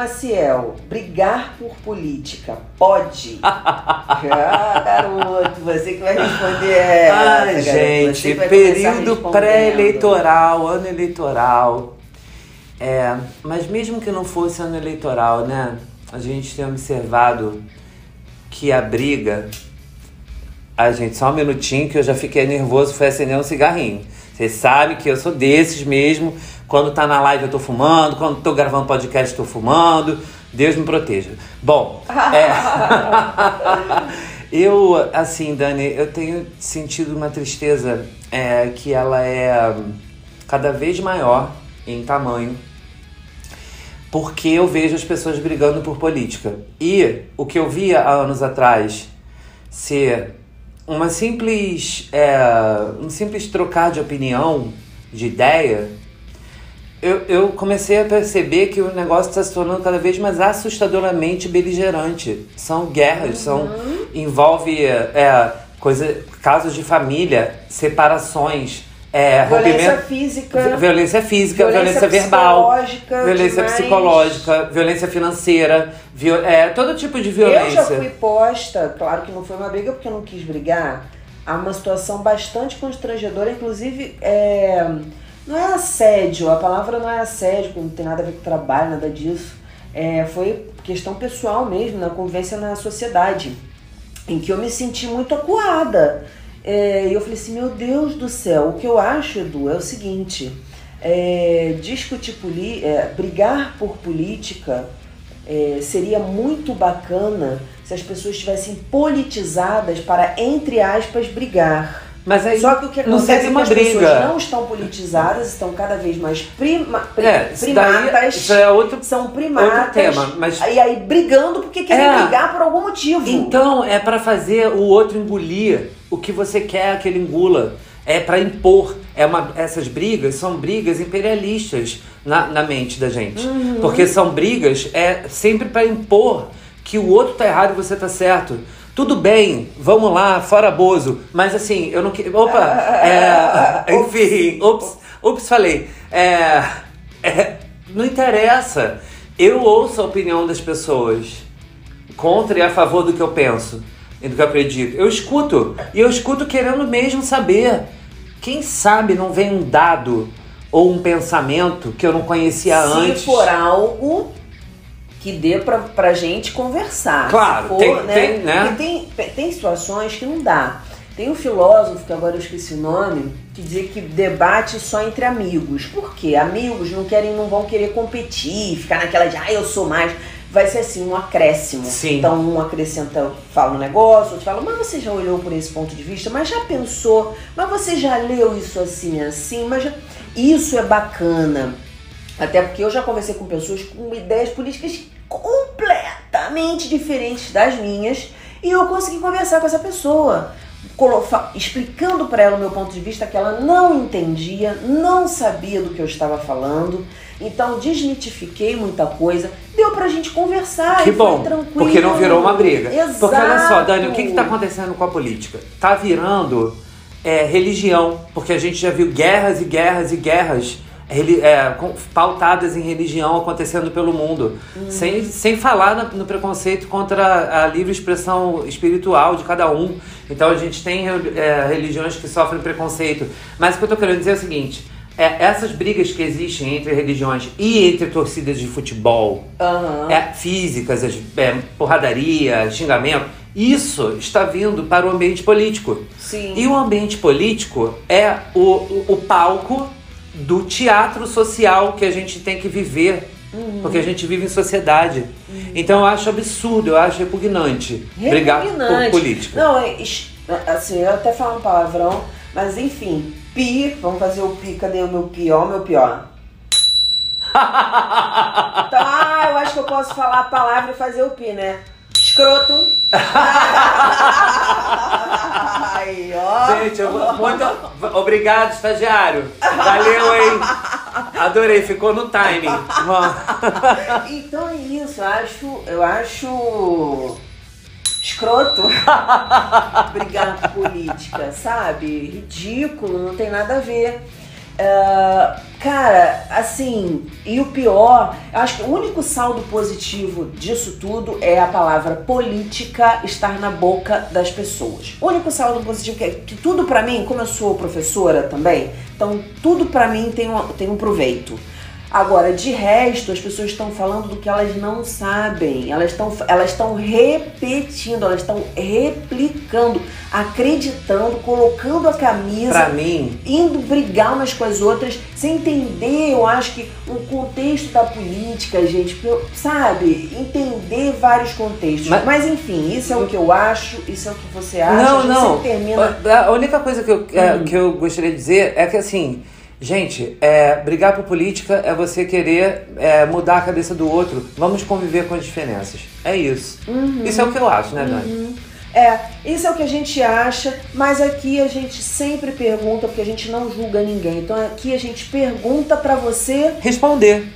Maciel, brigar por política pode? ah, garoto, você que vai responder essa. Ai, gente, período pré-eleitoral, ano eleitoral. É, mas mesmo que não fosse ano eleitoral, né? A gente tem observado que a briga. Ai, gente, só um minutinho que eu já fiquei nervoso, foi acender um cigarrinho. Vocês sabem que eu sou desses mesmo. Quando tá na live eu tô fumando, quando tô gravando podcast eu tô fumando. Deus me proteja. Bom, é. eu, assim, Dani, eu tenho sentido uma tristeza é, que ela é cada vez maior em tamanho. Porque eu vejo as pessoas brigando por política. E o que eu via há anos atrás ser uma simples, é, um simples trocar de opinião, de ideia, eu, eu comecei a perceber que o negócio está se tornando cada vez mais assustadoramente beligerante. São guerras, são envolve é, coisa, casos de família, separações, é, Violência física. vi- violência física, Violência violência, verbal, psicológica violência demais. psicológica, violência financeira, viol- é, todo tipo de violência. Eu já fui posta, claro que não foi uma briga porque eu não quis brigar, a uma situação bastante constrangedora, inclusive é, não é assédio, a palavra não é assédio, porque não tem nada a ver com trabalho, nada disso. É, foi questão pessoal mesmo, na convivência na sociedade, em que eu me senti muito acuada. É, e eu falei assim, meu Deus do céu, o que eu acho, Edu, é o seguinte, é, discutir poli é, brigar por política é, seria muito bacana se as pessoas estivessem politizadas para, entre aspas, brigar. Mas aí Só que o que acontece é que uma as briga. pessoas não estão politizadas, estão cada vez mais prima, pri- É, isso daí- primatas. isso é outro são primatas. outro tema, mas- E aí brigando porque querem É. brigar por algum motivo. Então, é pra fazer o outro engolir o que você quer que ele engula. É pra impor. É uma, essas brigas são brigas imperialistas na, na mente da gente. Uhum. Porque são brigas é sempre pra impor que o outro tá errado e você tá certo. Tudo bem, vamos lá, fora Bozo. Mas assim, eu não queria. Opa! É, enfim, ups, ups, falei. É, é, não interessa. Eu ouço a opinião das pessoas contra e a favor do que eu penso e do que eu acredito. Eu escuto. E eu escuto querendo mesmo saber. Quem sabe não vem um dado ou um pensamento que eu não conhecia Se antes. for algo que dê pra, pra gente conversar. Claro, for, tem- né? tem, né? Porque tem, tem situações que não dá. Tem um filósofo, que agora eu esqueci o nome, que dizia que debate só entre amigos. Por quê? Amigos não querem, não vão querer competir, ficar naquela de, ah, eu sou mais. Vai ser assim, um acréscimo. Sim. Então um acrescenta, fala um negócio, outro fala, mas você já olhou por esse ponto de vista? Mas já pensou? Mas você já leu isso assim, assim? Mas já... Isso é bacana. Até porque eu já conversei com pessoas com ideias políticas completamente diferentes das minhas e eu consegui conversar com essa pessoa, explicando para ela o meu ponto de vista que ela não entendia, não sabia do que eu estava falando. Então desmitifiquei muita coisa, deu pra gente conversar Que e foi bom, tranquilo. porque não virou uma briga. Exato. Porque olha só, Dani, o que está acontecendo com a política? Tá virando é, religião, porque a gente já viu guerras e guerras e guerras é, pautadas em religião acontecendo pelo mundo, sem, sem falar no preconceito contra a livre expressão espiritual de cada um. Então a gente tem é, religiões que sofrem preconceito. Mas o que eu tô querendo dizer é o seguinte. é, essas brigas que existem entre religiões e entre torcidas de futebol, Aham. é, físicas, as- é, porradaria, xingamento, isso está vindo para o ambiente político. Sim. E o ambiente político é o, o, o palco do teatro social que a gente tem que viver. Porque a gente vive em sociedade. Então eu acho absurdo, eu acho repugnante, brigar por Repugnante. política. Não, é, assim, eu até falo um palavrão, mas enfim, pi, vamos fazer o pi, cadê o meu pior, meu pior? Então, ah, eu acho que eu posso falar a palavra e fazer o pi, né? Escroto. Ai, ó. Gente, eu vou muito. Obrigado, estagiário. Valeu, hein? Adorei, ficou no timing. Então é isso, eu acho, eu acho escroto brigar com política, sabe? Ridículo, não tem nada a ver. Uh, cara, assim, e o pior, eu acho que o único saldo positivo disso tudo é a palavra política estar na boca das pessoas. O único saldo positivo que, é, que tudo para mim, como eu sou professora também, então tudo para mim tem um, tem um proveito. Agora, de resto, as pessoas estão falando do que elas não sabem. Elas estão elas estão repetindo, elas estão replicando, acreditando, colocando a camisa, pra mim, indo brigar umas com as outras, sem entender, eu acho que o contexto da política, gente, sabe? Entender vários contextos. Mas, Mas enfim, isso é o que eu acho, isso é o que você acha. Não, não. Termina... A única coisa que eu, é, hum. que eu gostaria de dizer é que assim Gente, é, brigar por política é você querer é, mudar a cabeça do outro. Vamos conviver com as diferenças. É isso. Uhum. Isso é o que eu acho, né, Dani? Uhum. É, isso é o que a gente acha, mas aqui a gente sempre pergunta, porque a gente não julga ninguém. Então aqui a gente pergunta para você responder.